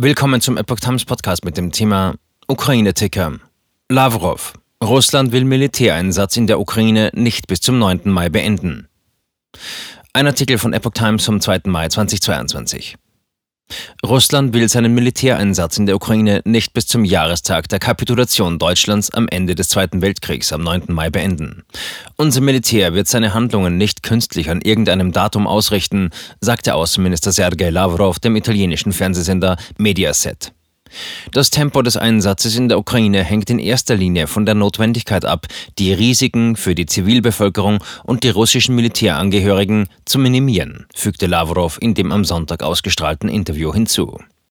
Willkommen zum Epoch Times Podcast mit dem Thema Ukraine-Ticker. Lavrov. Russland will Militäreinsatz in der Ukraine nicht bis zum 9. Mai beenden. Ein Artikel von Epoch Times vom 2. Mai 2022. Russland will seinen Militäreinsatz in der Ukraine nicht bis zum Jahrestag der Kapitulation Deutschlands am Ende des Zweiten Weltkriegs am 9. Mai beenden. Unser Militär wird seine Handlungen nicht künstlich an irgendeinem Datum ausrichten, sagte Außenminister Sergei Lavrov dem italienischen Fernsehsender Mediaset. Das Tempo des Einsatzes in der Ukraine hängt in erster Linie von der Notwendigkeit ab, die Risiken für die Zivilbevölkerung und die russischen Militärangehörigen zu minimieren, fügte Lavrov in dem am Sonntag ausgestrahlten Interview hinzu.